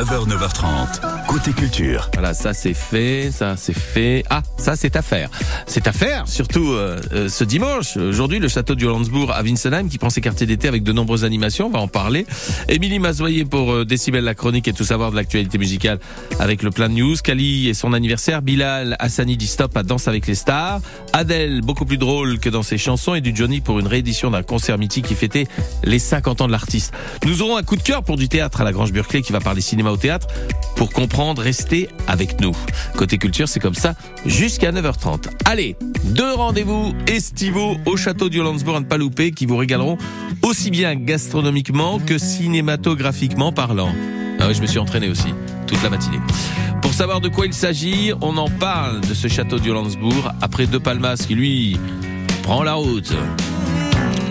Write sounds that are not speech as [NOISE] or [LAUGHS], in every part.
9h, 9h30. Côté culture. Voilà, ça c'est fait, ça c'est fait. Ah, ça c'est à faire. C'est à faire, surtout euh, euh, ce dimanche. Aujourd'hui, le château du Landsbourg à Winsenheim qui prend ses quartiers d'été avec de nombreuses animations. On va en parler. Émilie Mazoyer pour euh, Décibel la chronique et tout savoir de l'actualité musicale avec le plein de news. Kali et son anniversaire. Bilal Hassani dit stop à Danse avec les stars. Adèle, beaucoup plus drôle que dans ses chansons. Et du Johnny pour une réédition d'un concert mythique qui fêtait les 50 ans de l'artiste. Nous aurons un coup de cœur pour du théâtre à la Grange Burclay qui va parler cinéma au théâtre. Pour comprendre, restez avec nous. Côté culture, c'est comme ça jusqu'à 9h30. Allez, deux rendez-vous estivaux au château du Landsbourg à ne pas louper qui vous régaleront aussi bien gastronomiquement que cinématographiquement parlant. Ah oui, je me suis entraîné aussi toute la matinée. Pour savoir de quoi il s'agit, on en parle de ce château du Landsbourg après De Palmas qui lui prend la route.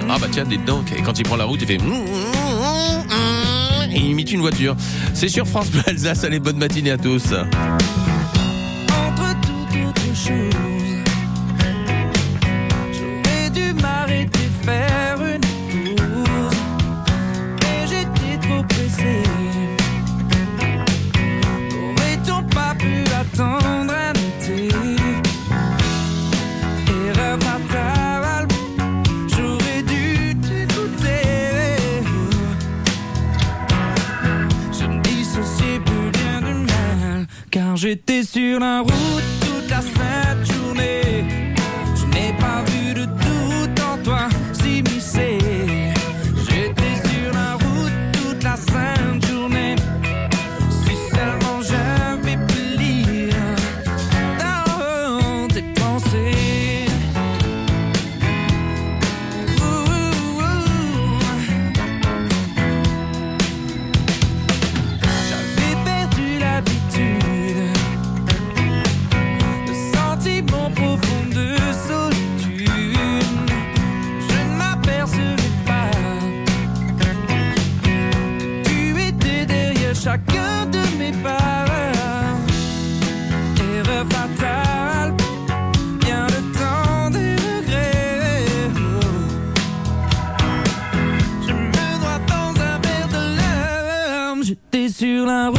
Ah bah tiens, donc, et quand il prend la route, il fait et imite une voiture. C'est sur France Bleu Alsace. Allez, bonne matinée à tous. Chacun de mes pas. Erreur fatale, bien le temps des regrets. Je me noie dans un verre de larmes. J'étais sur la route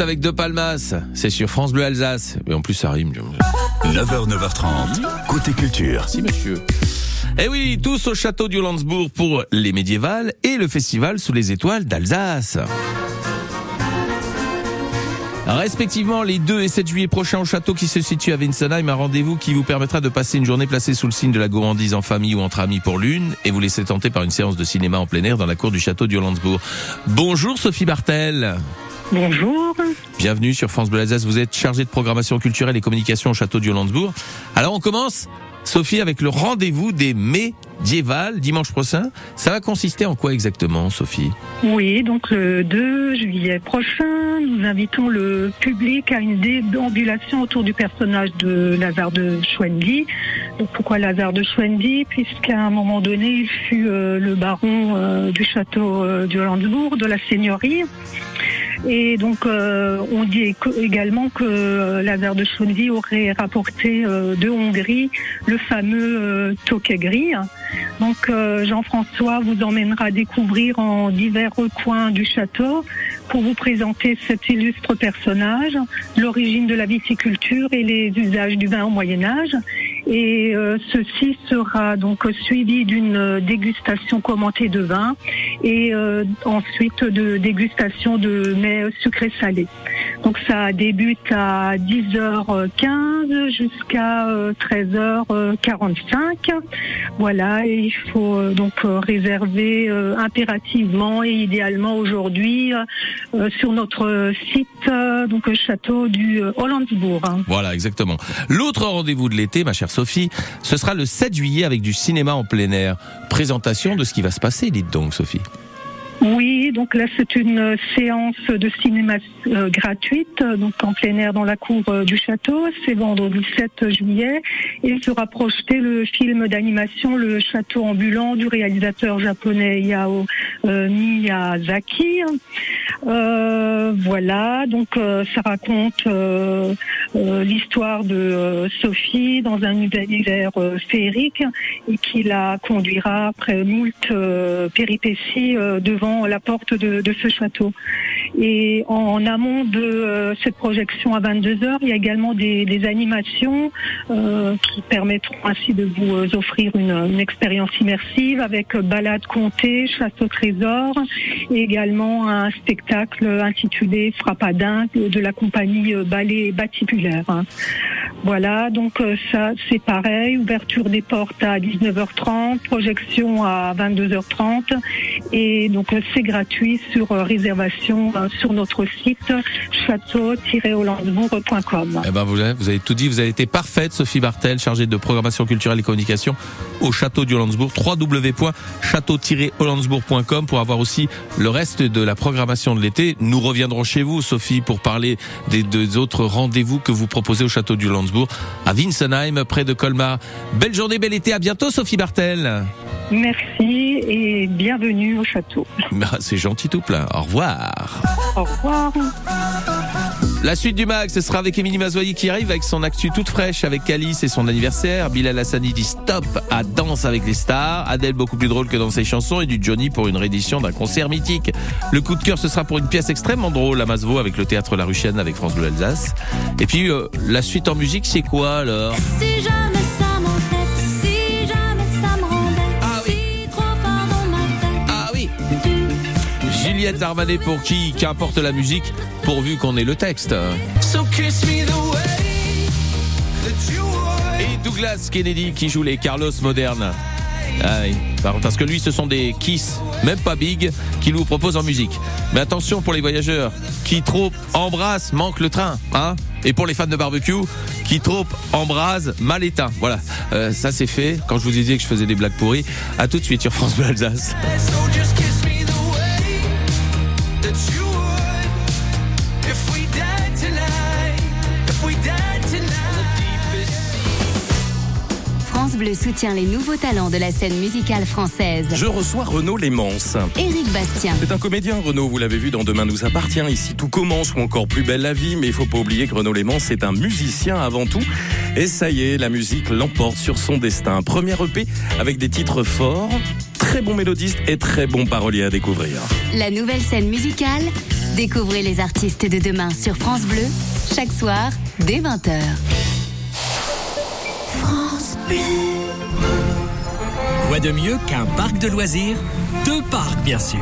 Avec De Palmas. C'est sur France Bleu Alsace. Mais en plus, ça rime. 9h, 9h30. Côté culture. Si, monsieur. Eh oui, tous au château du Landsbourg pour les médiévales et le festival sous les étoiles d'Alsace. Respectivement, les 2 et 7 juillet prochains au château qui se situe à Winsenheim, un rendez-vous qui vous permettra de passer une journée placée sous le signe de la gourmandise en famille ou entre amis pour l'une et vous laisser tenter par une séance de cinéma en plein air dans la cour du château du Landsbourg. Bonjour Sophie Bartel. Bonjour. Bienvenue sur France Bleu Alsace. Vous êtes chargée de programmation culturelle et communication au château du Landsbourg. Alors on commence, Sophie, avec le rendez-vous des Dieval dimanche prochain. Ça va consister en quoi exactement, Sophie? Oui, donc le 2 juillet prochain, nous invitons le public à une déambulation autour du personnage de Lazare de Schwendy. Donc pourquoi Lazare de Schwendy? Puisqu'à un moment donné, il fut euh, le baron euh, du château euh, du Hollandsbourg, de la seigneurie. Et donc, euh, on dit également que euh, Lazare de Schwendy aurait rapporté euh, de Hongrie le fameux toquet gris. Donc, Jean-François vous emmènera découvrir en divers recoins du château pour vous présenter cet illustre personnage, l'origine de la viticulture et les usages du vin au Moyen Âge. Et euh, ceci sera donc suivi d'une euh, dégustation commentée de vin et euh, ensuite de dégustation de mets sucrés salés. Donc ça débute à 10h15 jusqu'à euh, 13h45. Voilà, et il faut euh, donc euh, réserver euh, impérativement et idéalement aujourd'hui euh, sur notre site euh, donc le château du euh, Hollandsbourg. hein. Voilà, exactement. L'autre rendez-vous de l'été, ma chère Sophie, ce sera le 7 juillet avec du cinéma en plein air. Présentation de ce qui va se passer, dites donc, Sophie. Oui, donc là c'est une euh, séance de cinéma euh, gratuite, euh, donc en plein air dans la cour du château. C'est vendredi 7 juillet et sera projeté le film d'animation Le Château ambulant du réalisateur japonais Yao euh, Miyazaki. Voilà, donc ça raconte l'histoire de Sophie dans un univers féerique et qui la conduira après moult péripéties euh, la porte de, ce château. Et en, amont de euh, cette projection à 22h, il y a également des, animations euh, qui permettront ainsi de vous euh, offrir une, expérience immersive avec balade comptée, chasse au trésor et également un spectacle intitulé Frappadin de la compagnie Ballet Batipulaire. Voilà, donc euh, ça c'est pareil, ouverture des portes à 19h30, projection à 22h30 et donc euh, c'est gratuit sur euh, réservation sur notre site château-hollandsbourg.com. Eh ben, vous avez, vous avez tout dit, vous avez été parfaite, Sophie Bartel, chargée de programmation culturelle et communication au château du Hollandsbourg, www.château-hollandsbourg.com pour avoir aussi le reste de la programmation de l'été. Nous reviendrons chez vous, Sophie, pour parler des deux autres rendez-vous que vous proposez au château du Hollandsbourg à Winsenheim, près de Colmar. Belle journée, bel été, à bientôt, Sophie Bartel. Merci et bienvenue au château. Bah, [LAUGHS] C'est gentil tout plein. Au revoir. Au revoir. La suite du mag, ce sera avec Émilie Mazoyer qui arrive avec son actu toute fraîche avec Alice et son anniversaire. Bilal Hassani dit stop à Danse avec les stars. Adèle beaucoup plus drôle que dans ses chansons et du Johnny pour une réédition d'un concert mythique. Le coup de cœur, ce sera pour une pièce extrêmement drôle à Masvo avec le théâtre La Ruchienne avec France Bleu Alsace. Et puis, euh, la suite en musique, c'est quoi alors? Juliette Armanet pour qui Qu'importe la musique, pourvu qu'on ait le texte. So kiss me the way that you would. Et Douglas Kennedy qui joue les Carlos modernes. Ah oui. Parce que lui, ce sont des Kiss, même pas big, qu'il nous propose en musique. Mais attention pour les voyageurs, qui trop embrasse manque le train, hein Et pour les fans de barbecue, qui trop embrase mal éteint. Voilà, Euh, ça c'est fait. Quand je vous disais que je faisais des blagues pourries, à tout de suite sur France Bleu Alsace. Bleu soutient les nouveaux talents de la scène musicale française. Je reçois Renaud Lémence. Éric Bastien, C'est un comédien, Renaud, vous l'avez vu dans Demain nous appartient, ici tout commence ou encore plus belle la vie, mais il faut pas oublier que Renaud Lémence est un musicien avant tout. Et ça y est, la musique l'emporte sur son destin. Premier EP avec des titres forts, très bon mélodiste et très bon parolier à découvrir. la nouvelle scène musicale. Découvrez les artistes de demain sur France Bleu, chaque soir, dès 20h. Quoi de mieux qu'un parc de loisirs Deux parcs, bien sûr.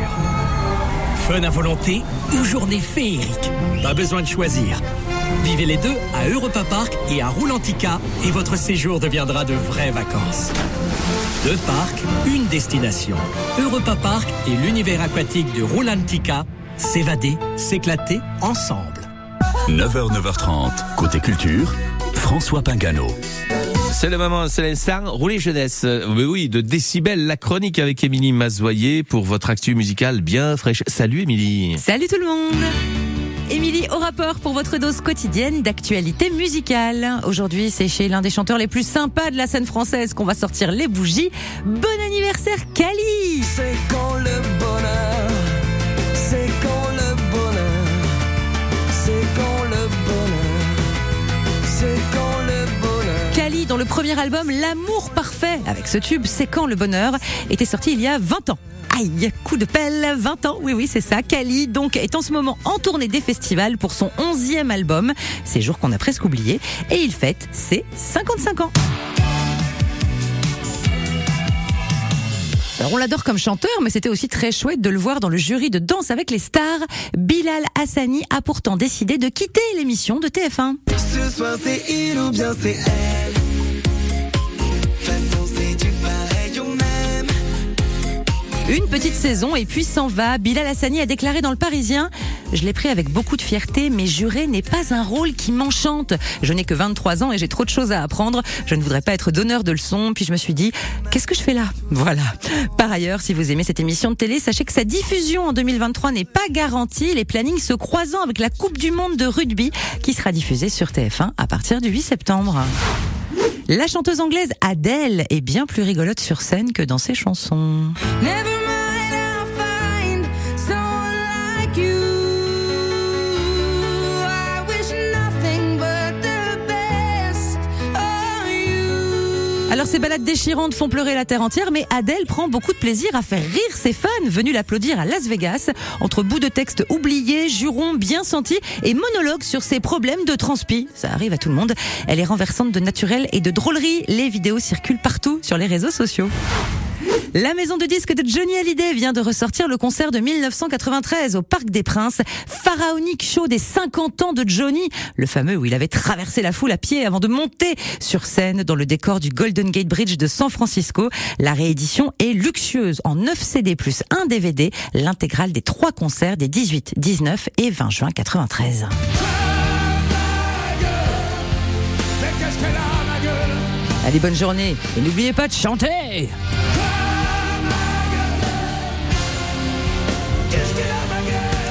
Fun à volonté ou journée féerique Pas besoin de choisir. Vivez les deux à Europa Park et à Roulantica et votre séjour deviendra de vraies vacances. Deux parcs, une destination. Europa Park et l'univers aquatique de Roulantica. S'évader, s'éclater ensemble. 9h, 9h30, côté culture, François Pingano. C'est le moment, c'est l'instant. Roulez jeunesse. Mais oui, de Décibel, la chronique avec Émilie Mazoyer pour votre actu musicale bien fraîche. Salut Émilie. Salut tout le monde Émilie au rapport pour votre dose quotidienne d'actualité musicale. Aujourd'hui, c'est chez l'un des chanteurs les plus sympas de la scène française qu'on va sortir les bougies. Bon anniversaire Kali C'est quand le bonheur, dont le premier album L'amour parfait, avec ce tube C'est quand le bonheur, était sorti il y a 20 ans. Aïe, coup de pelle, 20 ans, oui oui c'est ça. Kali donc est en ce moment en tournée des festivals pour son 11e album, ces jours qu'on a presque oubliés, et il fête ses 55 ans. Alors on l'adore comme chanteur, mais c'était aussi très chouette de le voir dans le jury de Danse avec les stars. Bilal Hassani a pourtant décidé de quitter l'émission de TF1. Ce soir c'est il ou bien c'est elle? Une petite saison et puis s'en va. Bilal Hassani a déclaré dans le Parisien Je l'ai pris avec beaucoup de fierté, mais jurer n'est pas un rôle qui m'enchante. Je n'ai que 23 ans et j'ai trop de choses à apprendre. Je ne voudrais pas être donneur de leçons. Puis je me suis dit Qu'est-ce que je fais là? Voilà. Par ailleurs, si vous aimez cette émission de télé, sachez que sa diffusion en 2023 n'est pas garantie. Les plannings se croisant avec la Coupe du Monde de rugby qui sera diffusée sur TF1 à partir du 8 septembre. La chanteuse anglaise Adele est bien plus rigolote sur scène que dans ses chansons. Alors ces balades déchirantes font pleurer la terre entière, mais Adele prend beaucoup de plaisir à faire rire ses fans venus l'applaudir à Las Vegas, entre bouts de texte oubliés, jurons bien sentis et monologues sur ses problèmes de transpi. Ça arrive à tout le monde. Elle est renversante de naturel et de drôlerie. Les vidéos circulent partout sur les réseaux sociaux. La maison de disques de Johnny Hallyday vient de ressortir le concert de 1993 au Parc des Princes. Pharaonique show des 50 ans de Johnny, le fameux où il avait traversé la foule à pied avant de monter sur scène dans le décor du Golden Gate Bridge de San Francisco. La réédition est luxueuse en 9 CD plus 1 DVD, l'intégrale des trois concerts des 18, 19 et 20 juin 93. Allez, bonne journée et n'oubliez pas de chanter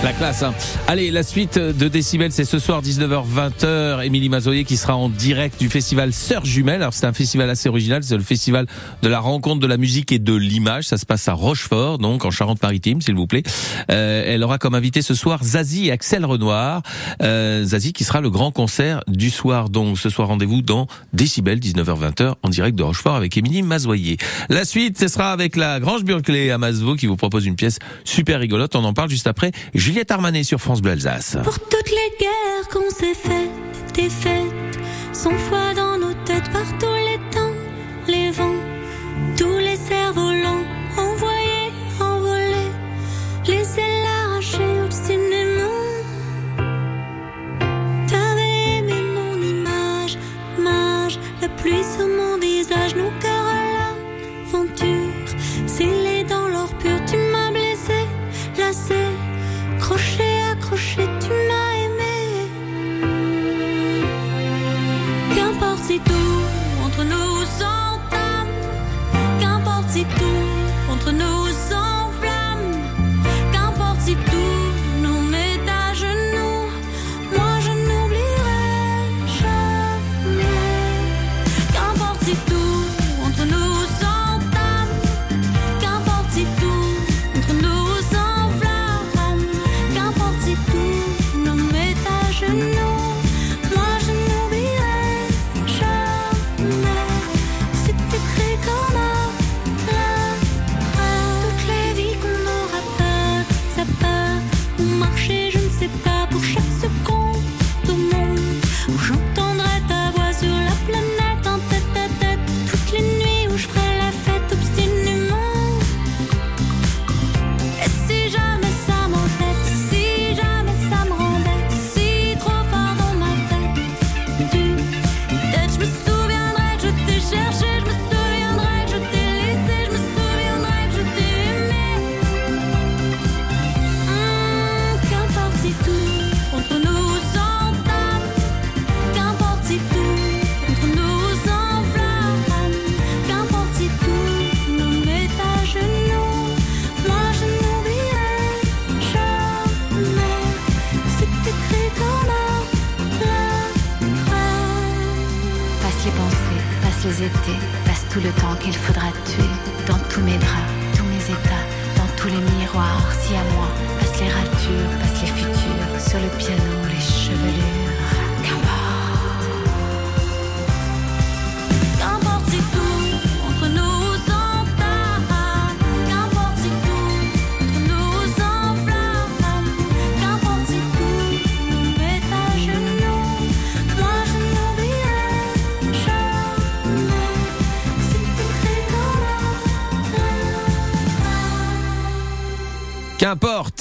La classe. Hein. Allez, la suite de Décibel, c'est ce soir 19h-20h. Émilie Mazoyer qui sera en direct du festival Sœurs Jumelles. Alors c'est un festival assez original, c'est le festival de la rencontre de la musique et de l'image. Ça se passe à Rochefort, donc en Charente-Maritime, s'il vous plaît. Euh, elle aura comme invité ce soir Zazie et Axel Renoir. Euh, Zazie qui sera le grand concert du soir. Donc ce soir rendez-vous dans Décibel 19h-20h en direct de Rochefort avec Émilie Mazoyer. La suite, ce sera avec la Grange Burclay à Masveau qui vous propose une pièce super rigolote. On en parle juste après. Juliette Armanet sur France Bleu Alsace. Pour toutes les guerres qu'on s'est faites, des fêtes, sans foi dans nos têtes par tous les temps, les vents, tous les cerfs-volants, envoyés, tout le temps qu'il faudra tuer.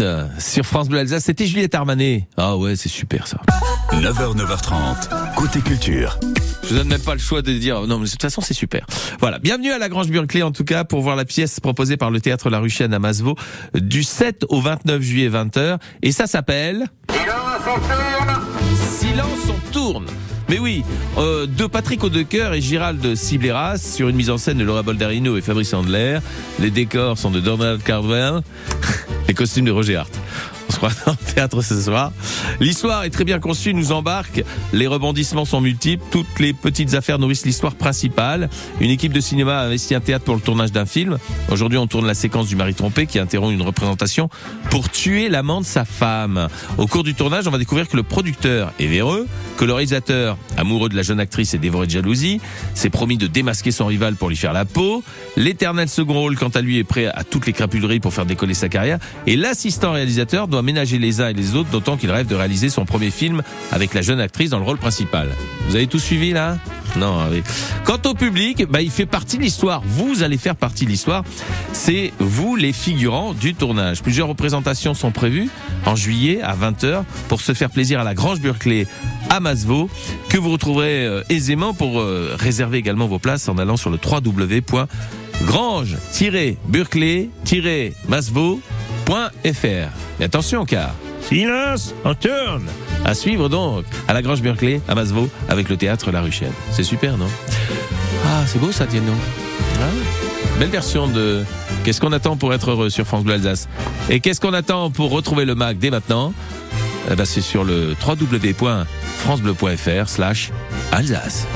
Euh, sur France Bleu Alsace. C'était Juliette Armanet. Ah ouais, c'est super ça. 9h, 9h30, côté culture. Je vous donne même pas le choix de dire non, mais de toute façon c'est super. Voilà, bienvenue à la Grange Burclay en tout cas pour voir la pièce proposée par le théâtre La Ruchienne à Masvo du 7 au 29 juillet 20h et ça s'appelle Silence on tourne. Mais oui, euh, de Patrick Audecoeur et Gérald Sibleras sur une mise en scène de Laura Boldarino et Fabrice Andler. Les décors sont de Donald Carvin. [LAUGHS] les costumes de Roger Hart. On se croit dans le théâtre ce soir. L'histoire est très bien conçue, nous embarque. Les rebondissements sont multiples. Toutes les petites affaires nourrissent l'histoire principale. Une équipe de cinéma a investi un théâtre pour le tournage d'un film. Aujourd'hui, on tourne la séquence du mari trompé qui interrompt une représentation pour tuer l'amant de sa femme. Au cours du tournage, on va découvrir que le producteur est véreux, que le réalisateur, amoureux de la jeune actrice et dévoré de jalousie, s'est promis de démasquer son rival pour lui faire la peau. L'éternel second rôle, quant à lui, est prêt à toutes les crapuleries pour faire décoller sa carrière. Et l'assistant réalisateur doit ménager les uns et les autres, d'autant qu'il rêve de réaliser son premier film avec la jeune actrice dans le rôle principal. Vous avez tout suivi là? Non. oui. Quant au public, bah, il fait partie de l'histoire. Vous allez faire partie de l'histoire. C'est vous les figurants du tournage. Plusieurs représentations sont prévues en juillet à 20h pour se faire plaisir à la Grange Burclay à Masevaux que vous retrouverez euh, aisément pour euh, réserver également vos places en allant sur le www.grange-burclay-masevaux.fr. Mais attention car silence, on tourne. À suivre donc à la Grange Burclay à Masevaux avec le théâtre La Ruchelle. C'est super, non? Ah, c'est beau ça, donc. Ah, belle version de Qu'est-ce qu'on attend pour être heureux? sur France Bleu Alsace Et qu'est-ce qu'on attend pour retrouver le Mac dès maintenant? Eh ben, C'est sur le www.francebleu.fr slash Alsace.